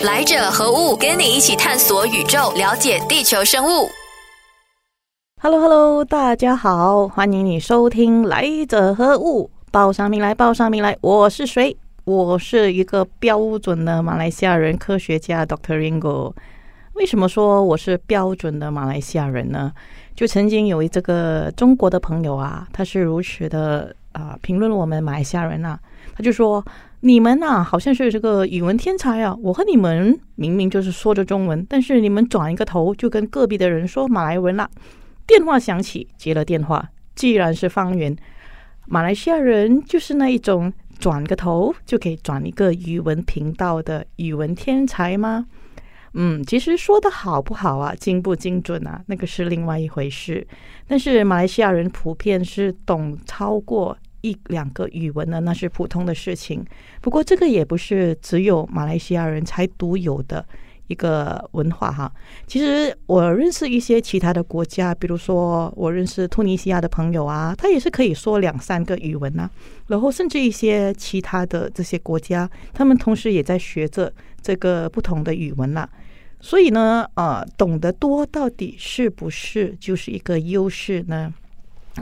来者何物？跟你一起探索宇宙，了解地球生物。Hello Hello，大家好，欢迎你收听《来者何物》，报上名来，报上名来，我是谁？我是一个标准的马来西亚人，科学家 Dr. Ringo。为什么说我是标准的马来西亚人呢？就曾经有一这个中国的朋友啊，他是如此的啊评论我们马来西亚人啊，他就说。你们呐，好像是这个语文天才啊！我和你们明明就是说着中文，但是你们转一个头就跟隔壁的人说马来文了。电话响起，接了电话，既然是方圆，马来西亚人就是那一种转个头就可以转一个语文频道的语文天才吗？嗯，其实说的好不好啊，精不精准啊，那个是另外一回事。但是马来西亚人普遍是懂超过。一两个语文呢，那是普通的事情。不过这个也不是只有马来西亚人才独有的一个文化哈。其实我认识一些其他的国家，比如说我认识突尼西亚的朋友啊，他也是可以说两三个语文呐。然后甚至一些其他的这些国家，他们同时也在学着这个不同的语文啦。所以呢，呃，懂得多到底是不是就是一个优势呢？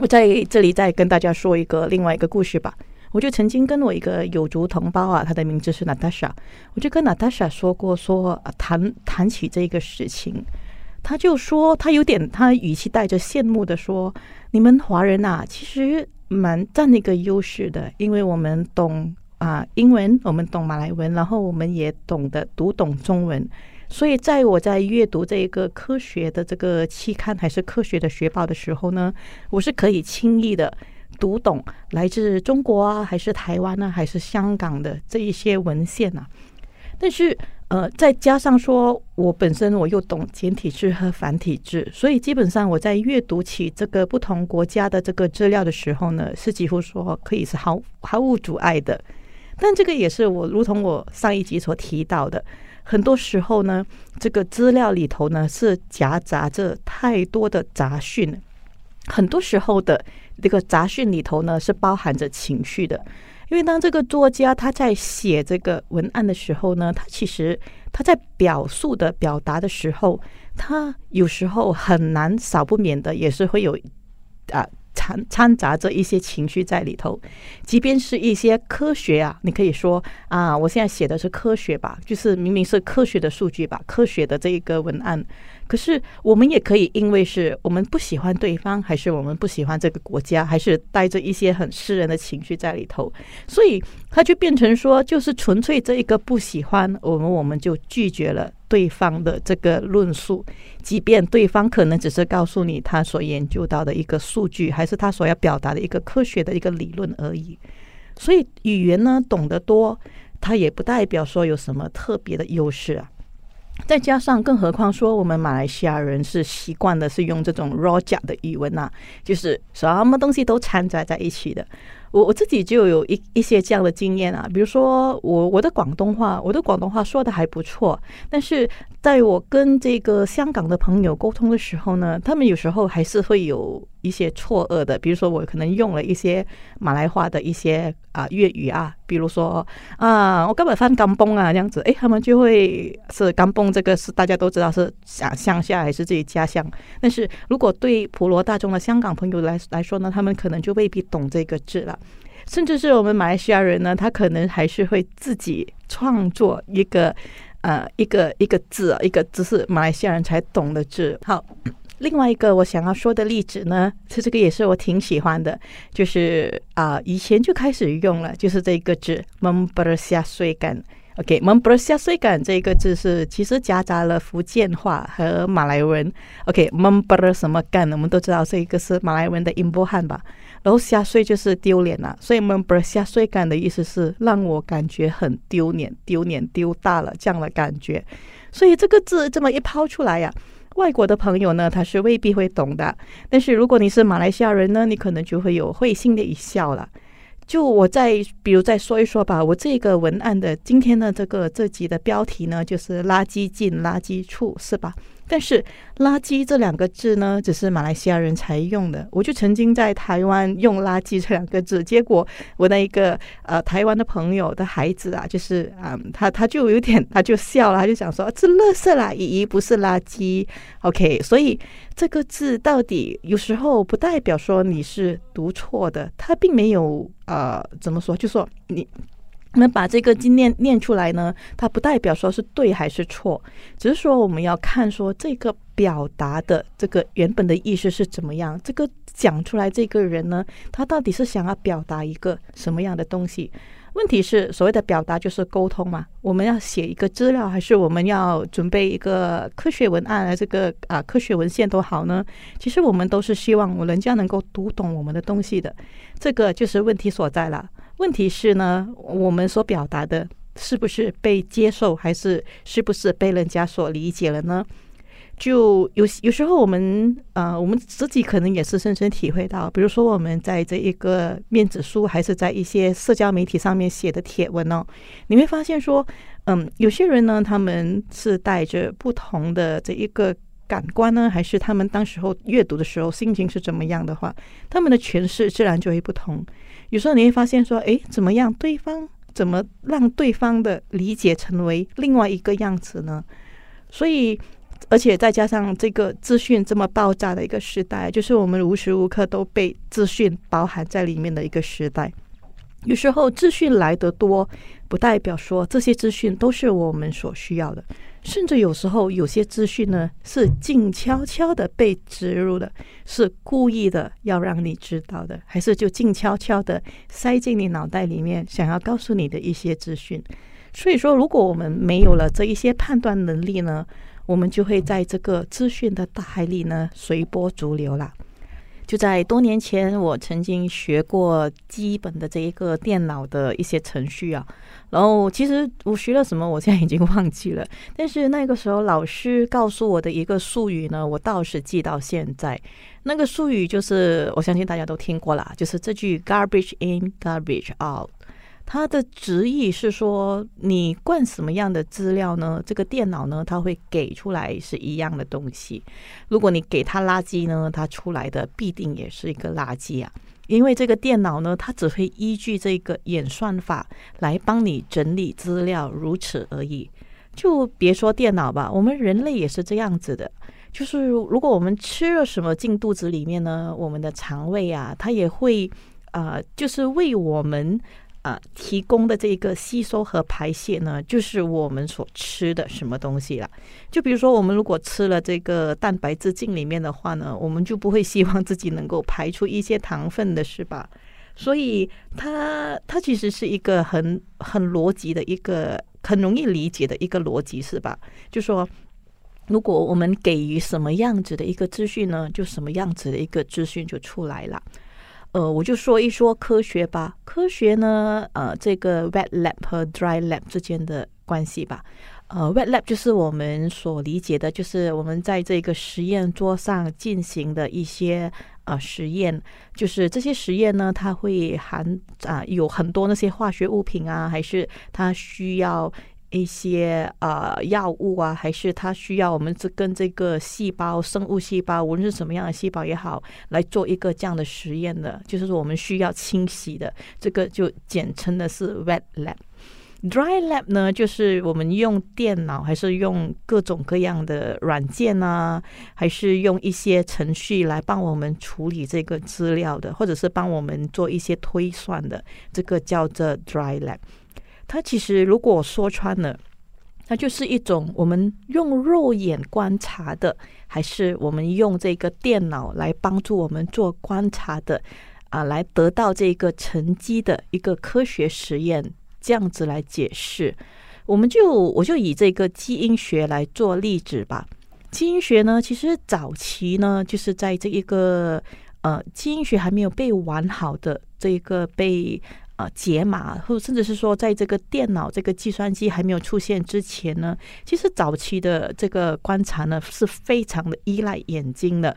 我在这里再跟大家说一个另外一个故事吧。我就曾经跟我一个有族同胞啊，他的名字是娜塔莎，我就跟娜塔莎说过，说谈谈起这个事情，他就说他有点，他语气带着羡慕的说：“你们华人呐，其实蛮占一个优势的，因为我们懂啊英文，我们懂马来文，然后我们也懂得读懂中文。”所以，在我在阅读这一个科学的这个期刊还是科学的学报的时候呢，我是可以轻易的读懂来自中国啊，还是台湾呢，还是香港的这一些文献啊。但是，呃，再加上说我本身我又懂简体字和繁体字，所以基本上我在阅读起这个不同国家的这个资料的时候呢，是几乎说可以是毫毫无阻碍的。但这个也是我如同我上一集所提到的。很多时候呢，这个资料里头呢是夹杂着太多的杂讯，很多时候的这个杂讯里头呢是包含着情绪的。因为当这个作家他在写这个文案的时候呢，他其实他在表述的表达的时候，他有时候很难少不免的也是会有啊。掺杂着一些情绪在里头，即便是一些科学啊，你可以说啊，我现在写的是科学吧，就是明明是科学的数据吧，科学的这一个文案。可是我们也可以因为是我们不喜欢对方，还是我们不喜欢这个国家，还是带着一些很私人的情绪在里头，所以它就变成说，就是纯粹这一个不喜欢我们，我们就拒绝了对方的这个论述，即便对方可能只是告诉你他所研究到的一个数据，还是他所要表达的一个科学的一个理论而已。所以语言呢，懂得多，它也不代表说有什么特别的优势啊。再加上，更何况说，我们马来西亚人是习惯的是用这种 raw 的语文呐，就是什么东西都掺杂在一起的。我我自己就有一一些这样的经验啊，比如说我我的广东话，我的广东话说的还不错，但是在我跟这个香港的朋友沟通的时候呢，他们有时候还是会有一些错愕的，比如说我可能用了一些马来话的一些啊粤语啊，比如说啊，我根本翻甘崩啊这样子，诶，他们就会是甘崩这个是大家都知道是乡乡下还是自己家乡，但是如果对普罗大众的香港朋友来来说呢，他们可能就未必懂这个字了。甚至是我们马来西亚人呢，他可能还是会自己创作一个呃一个一个字，一个只是马来西亚人才懂的字。好，另外一个我想要说的例子呢，是这个也是我挺喜欢的，就是啊以前就开始用了，就是这一个字 “membersia 水感”。OK，membersia 水感这个字是其实夹杂了福建话和马来文。OK，member 什么干？我们都知道这一个是马来文的音波汉吧。然后下碎就是丢脸了，所以 member 下碎感的意思是让我感觉很丢脸，丢脸丢大了这样的感觉。所以这个字这么一抛出来呀，外国的朋友呢他是未必会懂的，但是如果你是马来西亚人呢，你可能就会有会心的一笑了。就我再比如再说一说吧，我这个文案的今天的这个这集的标题呢，就是垃圾进垃圾处，是吧？但是“垃圾”这两个字呢，只是马来西亚人才用的。我就曾经在台湾用“垃圾”这两个字，结果我的一个呃台湾的朋友的孩子啊，就是啊，他他就有点他就笑了，他就想说：“这垃圾啦，姨姨不是垃圾。”OK，所以这个字到底有时候不代表说你是读错的，他并没有呃怎么说，就说你。那把这个经念念出来呢？它不代表说是对还是错，只是说我们要看说这个表达的这个原本的意思是怎么样。这个讲出来这个人呢，他到底是想要表达一个什么样的东西？问题是所谓的表达就是沟通嘛？我们要写一个资料，还是我们要准备一个科学文案？这个啊科学文献都好呢？其实我们都是希望人家能够读懂我们的东西的，这个就是问题所在了。问题是呢，我们所表达的是不是被接受，还是是不是被人家所理解了呢？就有有时候我们呃，我们自己可能也是深深体会到，比如说我们在这一个面子书，还是在一些社交媒体上面写的帖文哦，你会发现说，嗯，有些人呢，他们是带着不同的这一个感官呢，还是他们当时候阅读的时候心情是怎么样的话，他们的诠释自然就会不同。有时候你会发现说，哎，怎么样？对方怎么让对方的理解成为另外一个样子呢？所以，而且再加上这个资讯这么爆炸的一个时代，就是我们无时无刻都被资讯包含在里面的一个时代。有时候资讯来得多，不代表说这些资讯都是我们所需要的。甚至有时候有些资讯呢，是静悄悄的被植入的，是故意的要让你知道的，还是就静悄悄的塞进你脑袋里面，想要告诉你的一些资讯。所以说，如果我们没有了这一些判断能力呢，我们就会在这个资讯的大海里呢随波逐流了。就在多年前，我曾经学过基本的这一个电脑的一些程序啊。然后，其实我学了什么，我现在已经忘记了。但是那个时候，老师告诉我的一个术语呢，我倒是记到现在。那个术语就是，我相信大家都听过啦，就是这句 “garbage in, garbage out”。它的旨意是说，你灌什么样的资料呢？这个电脑呢，它会给出来是一样的东西。如果你给它垃圾呢，它出来的必定也是一个垃圾啊。因为这个电脑呢，它只会依据这个演算法来帮你整理资料，如此而已。就别说电脑吧，我们人类也是这样子的。就是如果我们吃了什么进肚子里面呢，我们的肠胃啊，它也会啊，就是为我们。啊，提供的这个吸收和排泄呢，就是我们所吃的什么东西了。就比如说，我们如果吃了这个蛋白质进里面的话呢，我们就不会希望自己能够排出一些糖分的，是吧？所以，它它其实是一个很很逻辑的一个很容易理解的一个逻辑，是吧？就说，如果我们给予什么样子的一个资讯呢，就什么样子的一个资讯就出来了。呃，我就说一说科学吧。科学呢，呃，这个 wet lab 和 dry lab 之间的关系吧。呃，wet lab 就是我们所理解的，就是我们在这个实验桌上进行的一些呃实验。就是这些实验呢，它会含啊有很多那些化学物品啊，还是它需要。一些呃药物啊，还是它需要我们这跟这个细胞、生物细胞，无论是什么样的细胞也好，来做一个这样的实验的，就是说我们需要清洗的，这个就简称的是 wet lab。dry lab 呢，就是我们用电脑，还是用各种各样的软件啊，还是用一些程序来帮我们处理这个资料的，或者是帮我们做一些推算的，这个叫做 dry lab。它其实如果说穿了，它就是一种我们用肉眼观察的，还是我们用这个电脑来帮助我们做观察的啊，来得到这个成绩的一个科学实验，这样子来解释。我们就我就以这个基因学来做例子吧。基因学呢，其实早期呢，就是在这一个呃基因学还没有被完好的这一个被。解码，或甚至是说，在这个电脑、这个计算机还没有出现之前呢，其实早期的这个观察呢，是非常的依赖眼睛的。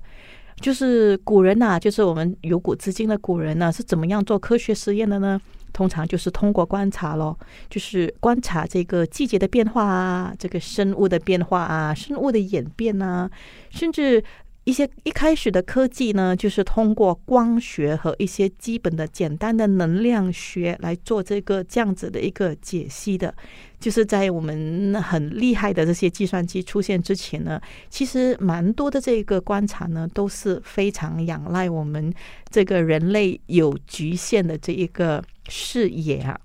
就是古人呐，就是我们有古至今的古人呢，是怎么样做科学实验的呢？通常就是通过观察咯，就是观察这个季节的变化啊，这个生物的变化啊，生物的演变啊，甚至。一些一开始的科技呢，就是通过光学和一些基本的简单的能量学来做这个这样子的一个解析的。就是在我们很厉害的这些计算机出现之前呢，其实蛮多的这个观察呢，都是非常仰赖我们这个人类有局限的这一个视野啊。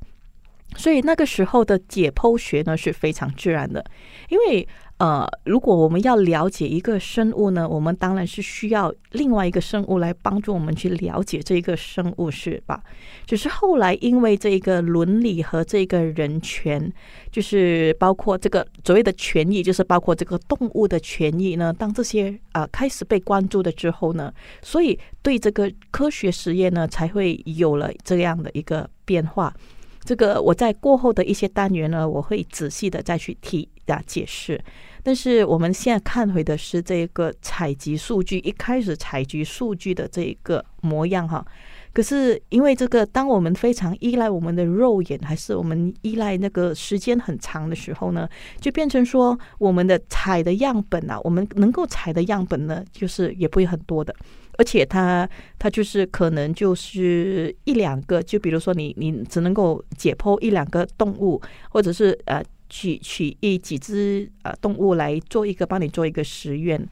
所以那个时候的解剖学呢是非常自然的，因为。呃，如果我们要了解一个生物呢，我们当然是需要另外一个生物来帮助我们去了解这个生物，是吧？只是后来因为这个伦理和这个人权，就是包括这个所谓的权益，就是包括这个动物的权益呢，当这些啊开始被关注的之后呢，所以对这个科学实验呢，才会有了这样的一个变化。这个我在过后的一些单元呢，我会仔细的再去提啊解释。但是我们现在看回的是这个采集数据一开始采集数据的这一个模样哈。可是因为这个，当我们非常依赖我们的肉眼，还是我们依赖那个时间很长的时候呢，就变成说我们的采的样本啊，我们能够采的样本呢，就是也不会很多的。而且它它就是可能就是一两个，就比如说你你只能够解剖一两个动物，或者是呃取取一几只呃动物来做一个帮你做一个实验。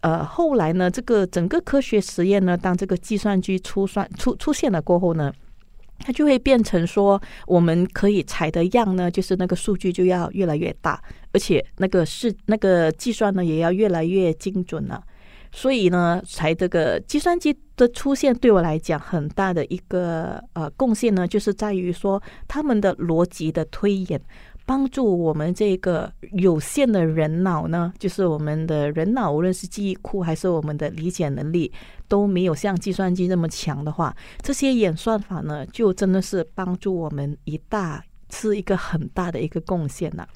呃，后来呢，这个整个科学实验呢，当这个计算机出算出出现了过后呢，它就会变成说，我们可以采的样呢，就是那个数据就要越来越大，而且那个是那个计算呢，也要越来越精准了。所以呢，才这个计算机的出现，对我来讲很大的一个呃贡献呢，就是在于说他们的逻辑的推演，帮助我们这个有限的人脑呢，就是我们的人脑，无论是记忆库还是我们的理解能力，都没有像计算机那么强的话，这些演算法呢，就真的是帮助我们一大是一个很大的一个贡献呐，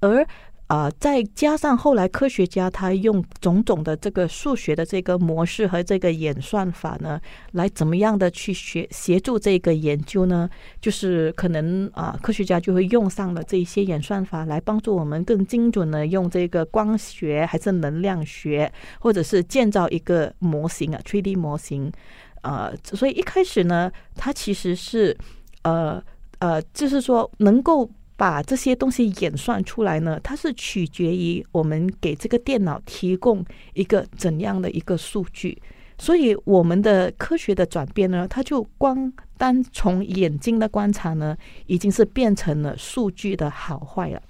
而。啊，再加上后来科学家他用种种的这个数学的这个模式和这个演算法呢，来怎么样的去学协助这个研究呢？就是可能啊，科学家就会用上了这些演算法来帮助我们更精准的用这个光学还是能量学，或者是建造一个模型啊，three D 模型啊。所以一开始呢，它其实是呃呃，就是说能够。把这些东西演算出来呢，它是取决于我们给这个电脑提供一个怎样的一个数据，所以我们的科学的转变呢，它就光单从眼睛的观察呢，已经是变成了数据的好坏了。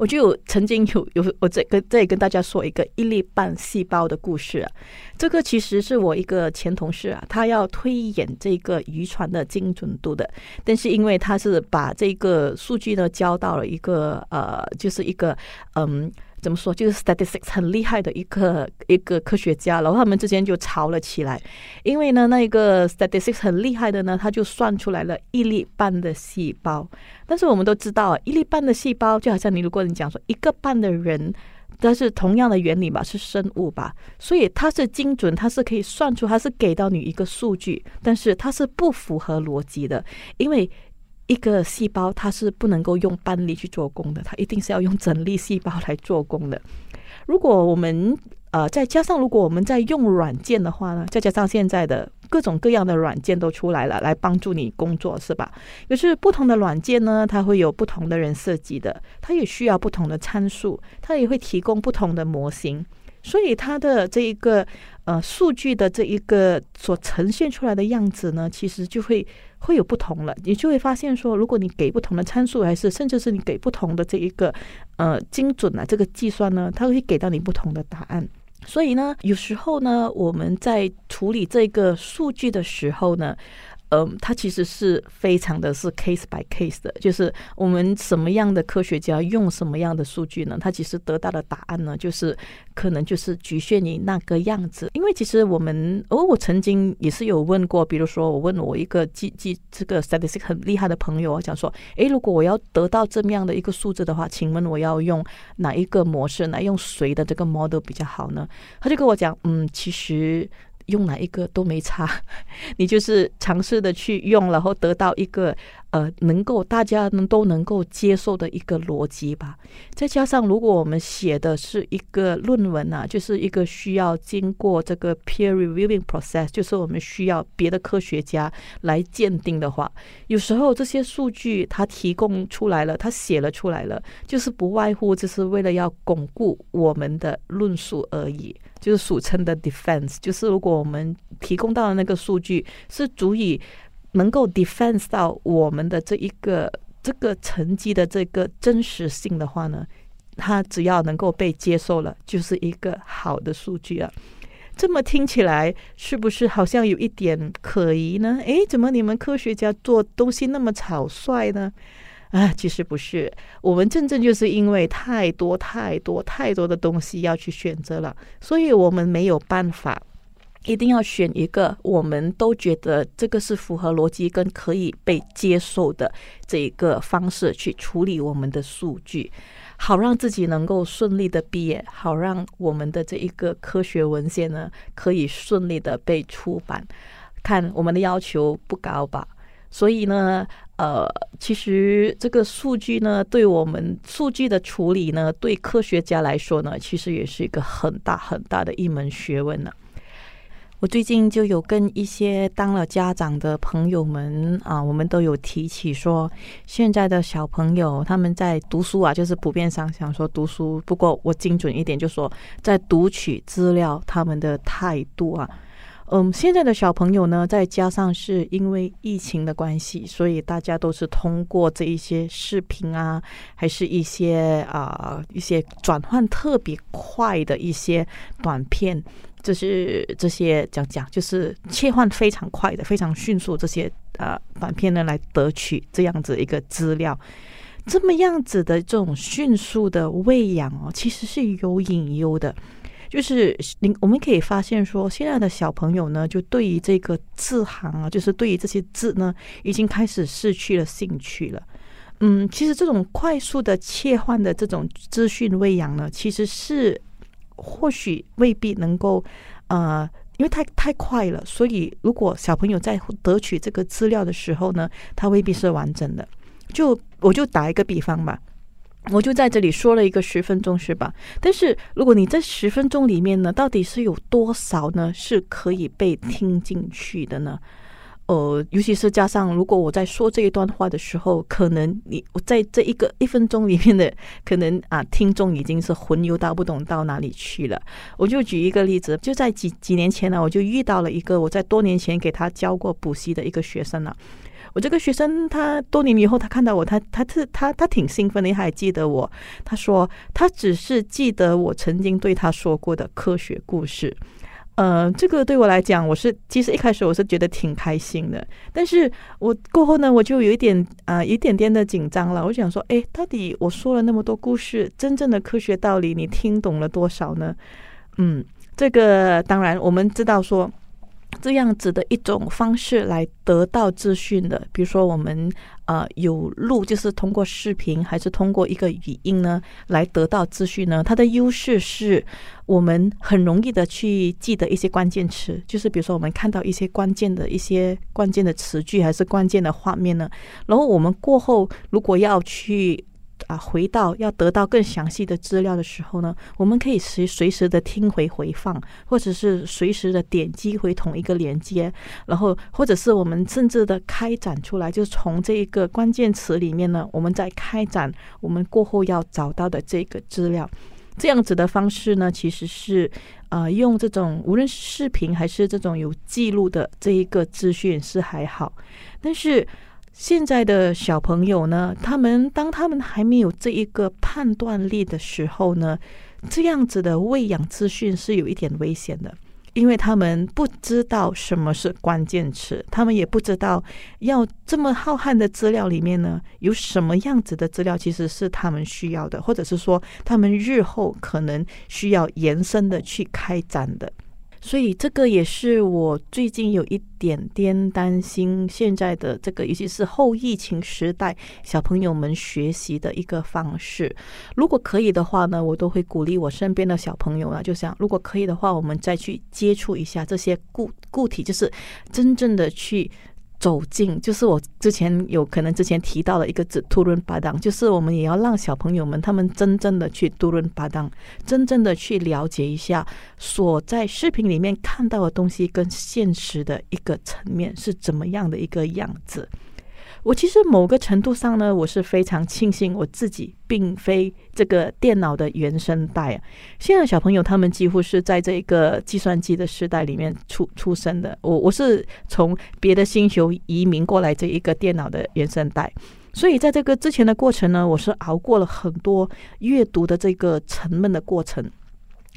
我就曾经有有我在跟这里跟大家说一个一粒半细胞的故事啊，这个其实是我一个前同事啊，他要推演这个渔船的精准度的，但是因为他是把这个数据呢交到了一个呃，就是一个嗯。怎么说？就是 statistics 很厉害的一个一个科学家，然后他们之间就吵了起来。因为呢，那个 statistics 很厉害的呢，他就算出来了一粒半的细胞。但是我们都知道，一粒半的细胞就好像你如果你讲说一个半的人，但是同样的原理吧，是生物吧，所以它是精准，它是可以算出，它是给到你一个数据，但是它是不符合逻辑的，因为。一个细胞它是不能够用半粒去做工的，它一定是要用整粒细胞来做工的。如果我们呃再加上如果我们在用软件的话呢，再加上现在的各种各样的软件都出来了，来帮助你工作，是吧？可是不同的软件呢，它会有不同的人设计的，它也需要不同的参数，它也会提供不同的模型。所以它的这一个呃数据的这一个所呈现出来的样子呢，其实就会会有不同了。你就会发现说，如果你给不同的参数，还是甚至是你给不同的这一个呃精准啊这个计算呢，它会给到你不同的答案。所以呢，有时候呢，我们在处理这个数据的时候呢。嗯，它其实是非常的是 case by case 的，就是我们什么样的科学家用什么样的数据呢？它其实得到的答案呢，就是可能就是局限于那个样子。因为其实我们，哦，我曾经也是有问过，比如说我问我一个记记这个 statistic 很厉害的朋友，我讲说，诶，如果我要得到这么样的一个数字的话，请问我要用哪一个模式，来用谁的这个 model 比较好呢？他就跟我讲，嗯，其实。用哪一个都没差，你就是尝试的去用，然后得到一个呃能够大家都能够接受的一个逻辑吧。再加上如果我们写的是一个论文啊，就是一个需要经过这个 peer reviewing process，就是我们需要别的科学家来鉴定的话，有时候这些数据他提供出来了，他写了出来了，就是不外乎就是为了要巩固我们的论述而已。就是俗称的 defense，就是如果我们提供到的那个数据是足以能够 defense 到我们的这一个这个成绩的这个真实性的话呢，它只要能够被接受了，就是一个好的数据啊。这么听起来是不是好像有一点可疑呢？诶，怎么你们科学家做东西那么草率呢？啊，其实不是，我们真正就是因为太多太多太多的东西要去选择了，所以我们没有办法，一定要选一个我们都觉得这个是符合逻辑跟可以被接受的这一个方式去处理我们的数据，好让自己能够顺利的毕业，好让我们的这一个科学文献呢可以顺利的被出版。看我们的要求不高吧？所以呢，呃，其实这个数据呢，对我们数据的处理呢，对科学家来说呢，其实也是一个很大很大的一门学问呢。我最近就有跟一些当了家长的朋友们啊，我们都有提起说，现在的小朋友他们在读书啊，就是普遍上想说读书，不过我精准一点，就说在读取资料，他们的态度啊。嗯，现在的小朋友呢，再加上是因为疫情的关系，所以大家都是通过这一些视频啊，还是一些啊一些转换特别快的一些短片，就是这些讲讲，就是切换非常快的、非常迅速这些呃短片呢，来得取这样子一个资料，这么样子的这种迅速的喂养哦，其实是有隐忧的。就是您，我们可以发现说，现在的小朋友呢，就对于这个字行啊，就是对于这些字呢，已经开始失去了兴趣了。嗯，其实这种快速的切换的这种资讯喂养呢，其实是或许未必能够，呃，因为太太快了，所以如果小朋友在得取这个资料的时候呢，他未必是完整的。就我就打一个比方吧。我就在这里说了一个十分钟，是吧？但是如果你在十分钟里面呢，到底是有多少呢是可以被听进去的呢？呃，尤其是加上如果我在说这一段话的时候，可能你我在这一个一分钟里面的可能啊，听众已经是混游到不懂到哪里去了。我就举一个例子，就在几几年前呢，我就遇到了一个我在多年前给他教过补习的一个学生了。我这个学生，他多年以后，他看到我，他他他他他挺兴奋的，他还记得我。他说，他只是记得我曾经对他说过的科学故事。呃，这个对我来讲，我是其实一开始我是觉得挺开心的，但是我过后呢，我就有一点啊，一点点的紧张了。我想说，哎，到底我说了那么多故事，真正的科学道理，你听懂了多少呢？嗯，这个当然我们知道说。这样子的一种方式来得到资讯的，比如说我们呃有录，就是通过视频还是通过一个语音呢来得到资讯呢？它的优势是我们很容易的去记得一些关键词，就是比如说我们看到一些关键的一些关键的词句还是关键的画面呢，然后我们过后如果要去。啊，回到要得到更详细的资料的时候呢，我们可以随随时的听回回放，或者是随时的点击回同一个连接，然后或者是我们甚至的开展出来，就从这一个关键词里面呢，我们再开展我们过后要找到的这个资料，这样子的方式呢，其实是呃用这种无论是视频还是这种有记录的这一个资讯是还好，但是。现在的小朋友呢，他们当他们还没有这一个判断力的时候呢，这样子的喂养资讯是有一点危险的，因为他们不知道什么是关键词，他们也不知道要这么浩瀚的资料里面呢，有什么样子的资料其实是他们需要的，或者是说他们日后可能需要延伸的去开展的。所以这个也是我最近有一点点担心，现在的这个尤其是后疫情时代，小朋友们学习的一个方式。如果可以的话呢，我都会鼓励我身边的小朋友啊，就想如果可以的话，我们再去接触一下这些固固体，就是真正的去。走进，就是我之前有可能之前提到的一个字“突伦巴当”，就是我们也要让小朋友们他们真正的去突伦巴当，真正的去了解一下所在视频里面看到的东西跟现实的一个层面是怎么样的一个样子。我其实某个程度上呢，我是非常庆幸我自己并非这个电脑的原生代啊。现在小朋友他们几乎是在这个计算机的时代里面出出生的。我我是从别的星球移民过来这一个电脑的原生代，所以在这个之前的过程呢，我是熬过了很多阅读的这个沉闷的过程。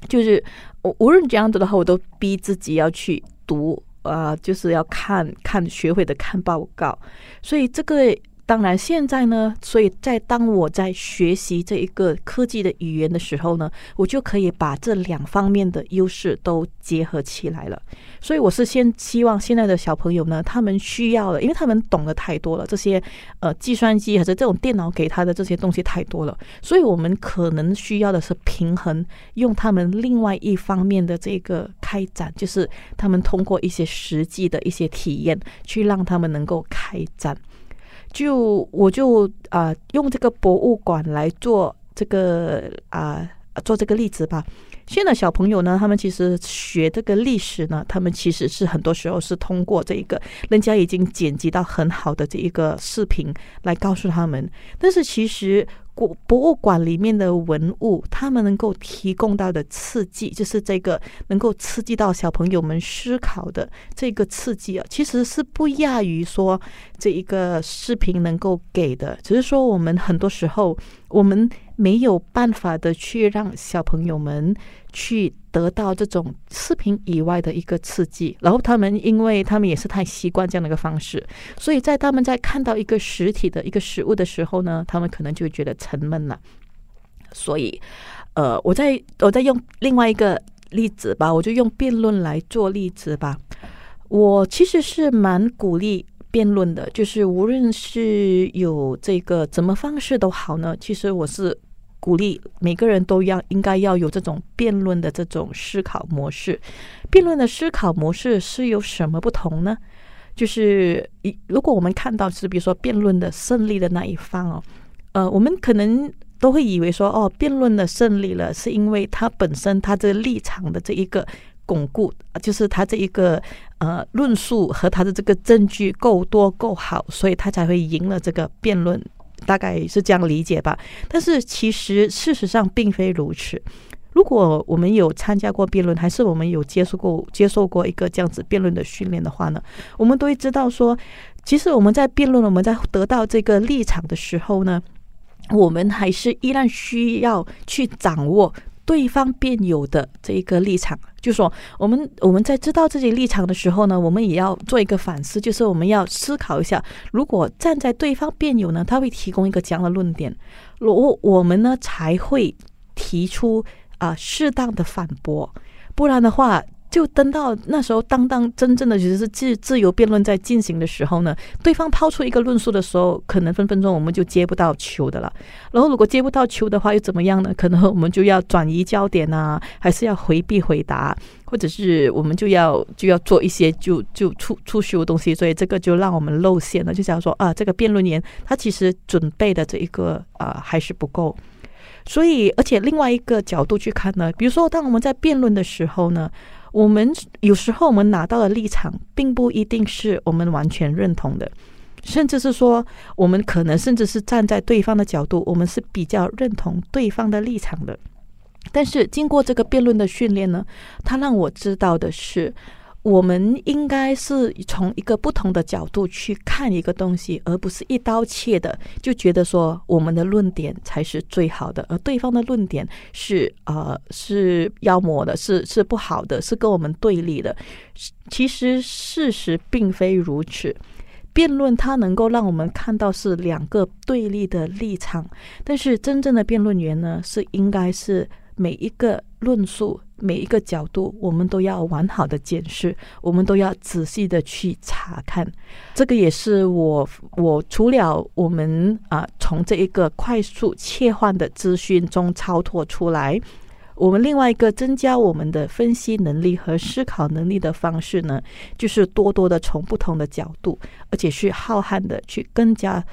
就是我无论怎样子的话，我都逼自己要去读。呃，就是要看看学会的看报告，所以这个。当然，现在呢，所以在当我在学习这一个科技的语言的时候呢，我就可以把这两方面的优势都结合起来了。所以我是先希望现在的小朋友呢，他们需要的，因为他们懂得太多了，这些呃计算机或者这种电脑给他的这些东西太多了，所以我们可能需要的是平衡，用他们另外一方面的这个开展，就是他们通过一些实际的一些体验，去让他们能够开展。就我就啊用这个博物馆来做这个啊做这个例子吧。现在小朋友呢，他们其实学这个历史呢，他们其实是很多时候是通过这一个人家已经剪辑到很好的这一个视频来告诉他们，但是其实。博博物馆里面的文物，他们能够提供到的刺激，就是这个能够刺激到小朋友们思考的这个刺激啊，其实是不亚于说这一个视频能够给的。只是说我们很多时候我们没有办法的去让小朋友们去。得到这种视频以外的一个刺激，然后他们因为他们也是太习惯这样的一个方式，所以在他们在看到一个实体的一个食物的时候呢，他们可能就觉得沉闷了。所以，呃，我在我在用另外一个例子吧，我就用辩论来做例子吧。我其实是蛮鼓励辩论的，就是无论是有这个怎么方式都好呢，其实我是。鼓励每个人都要应该要有这种辩论的这种思考模式。辩论的思考模式是有什么不同呢？就是一如果我们看到是比如说辩论的胜利的那一方哦，呃，我们可能都会以为说哦，辩论的胜利了，是因为他本身他这个立场的这一个巩固，就是他这一个呃论述和他的这个证据够多够好，所以他才会赢了这个辩论。大概是这样理解吧，但是其实事实上并非如此。如果我们有参加过辩论，还是我们有接受过接受过一个这样子辩论的训练的话呢，我们都会知道说，其实我们在辩论，我们在得到这个立场的时候呢，我们还是依然需要去掌握。对方辩友的这一个立场，就说我们我们在知道自己立场的时候呢，我们也要做一个反思，就是我们要思考一下，如果站在对方辩友呢，他会提供一个这样的论点，我我们呢才会提出啊适当的反驳，不然的话。就等到那时候，当当真正的其实是自自由辩论在进行的时候呢，对方抛出一个论述的时候，可能分分钟我们就接不到球的了。然后如果接不到球的话，又怎么样呢？可能我们就要转移焦点啊，还是要回避回答，或者是我们就要就要做一些就就出出修的东西。所以这个就让我们露馅了。就假如说啊，这个辩论员他其实准备的这一个啊还是不够。所以，而且另外一个角度去看呢，比如说当我们在辩论的时候呢。我们有时候我们拿到的立场，并不一定是我们完全认同的，甚至是说，我们可能甚至是站在对方的角度，我们是比较认同对方的立场的。但是经过这个辩论的训练呢，他让我知道的是。我们应该是从一个不同的角度去看一个东西，而不是一刀切的就觉得说我们的论点才是最好的，而对方的论点是呃是妖魔的，是是不好的，是跟我们对立的。其实事实并非如此。辩论它能够让我们看到是两个对立的立场，但是真正的辩论员呢，是应该是每一个论述每一个角度，我们都要完好的检视，我们都要仔细的去查看。这个也是我我除了我们啊，从这一个快速切换的资讯中超脱出来，我们另外一个增加我们的分析能力和思考能力的方式呢，就是多多的从不同的角度，而且是浩瀚的去更加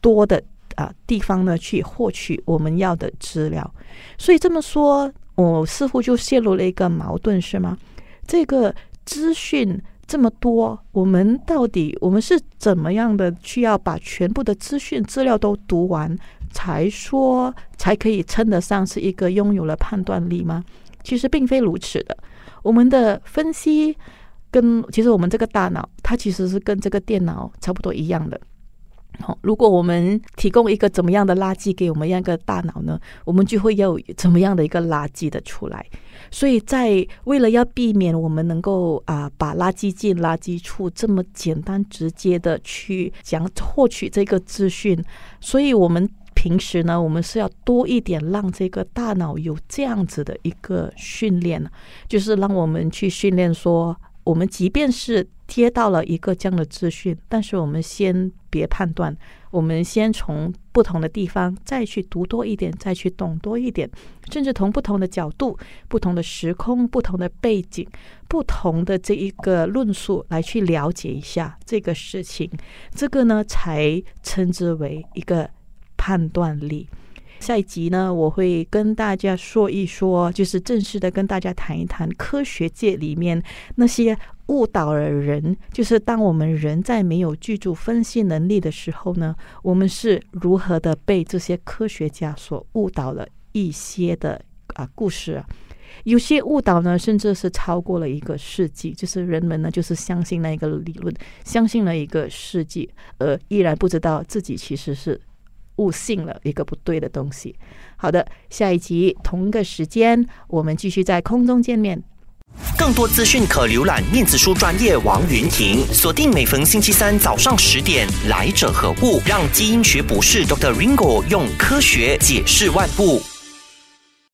多的啊地方呢去获取我们要的资料。所以这么说。我似乎就陷入了一个矛盾，是吗？这个资讯这么多，我们到底我们是怎么样的需要把全部的资讯资料都读完，才说才可以称得上是一个拥有了判断力吗？其实并非如此的。我们的分析跟其实我们这个大脑，它其实是跟这个电脑差不多一样的。好，如果我们提供一个怎么样的垃圾给我们样一个大脑呢？我们就会有怎么样的一个垃圾的出来。所以在为了要避免我们能够啊把垃圾进垃圾处这么简单直接的去讲获取这个资讯，所以我们平时呢，我们是要多一点让这个大脑有这样子的一个训练，就是让我们去训练说。我们即便是接到了一个这样的资讯，但是我们先别判断，我们先从不同的地方再去读多一点，再去懂多一点，甚至从不同的角度、不同的时空、不同的背景、不同的这一个论述来去了解一下这个事情，这个呢才称之为一个判断力。下一集呢，我会跟大家说一说，就是正式的跟大家谈一谈科学界里面那些误导了人。就是当我们人在没有具足分析能力的时候呢，我们是如何的被这些科学家所误导了一些的啊故事啊。有些误导呢，甚至是超过了一个世纪。就是人们呢，就是相信那一个理论，相信了一个世纪，而依然不知道自己其实是。悟性了一个不对的东西。好的，下一集同一个时间，我们继续在空中见面。更多资讯可浏览电子书专业王云婷，锁定每逢星期三早上十点，来者何故？让基因学博士 Doctor Ringo 用科学解释万物。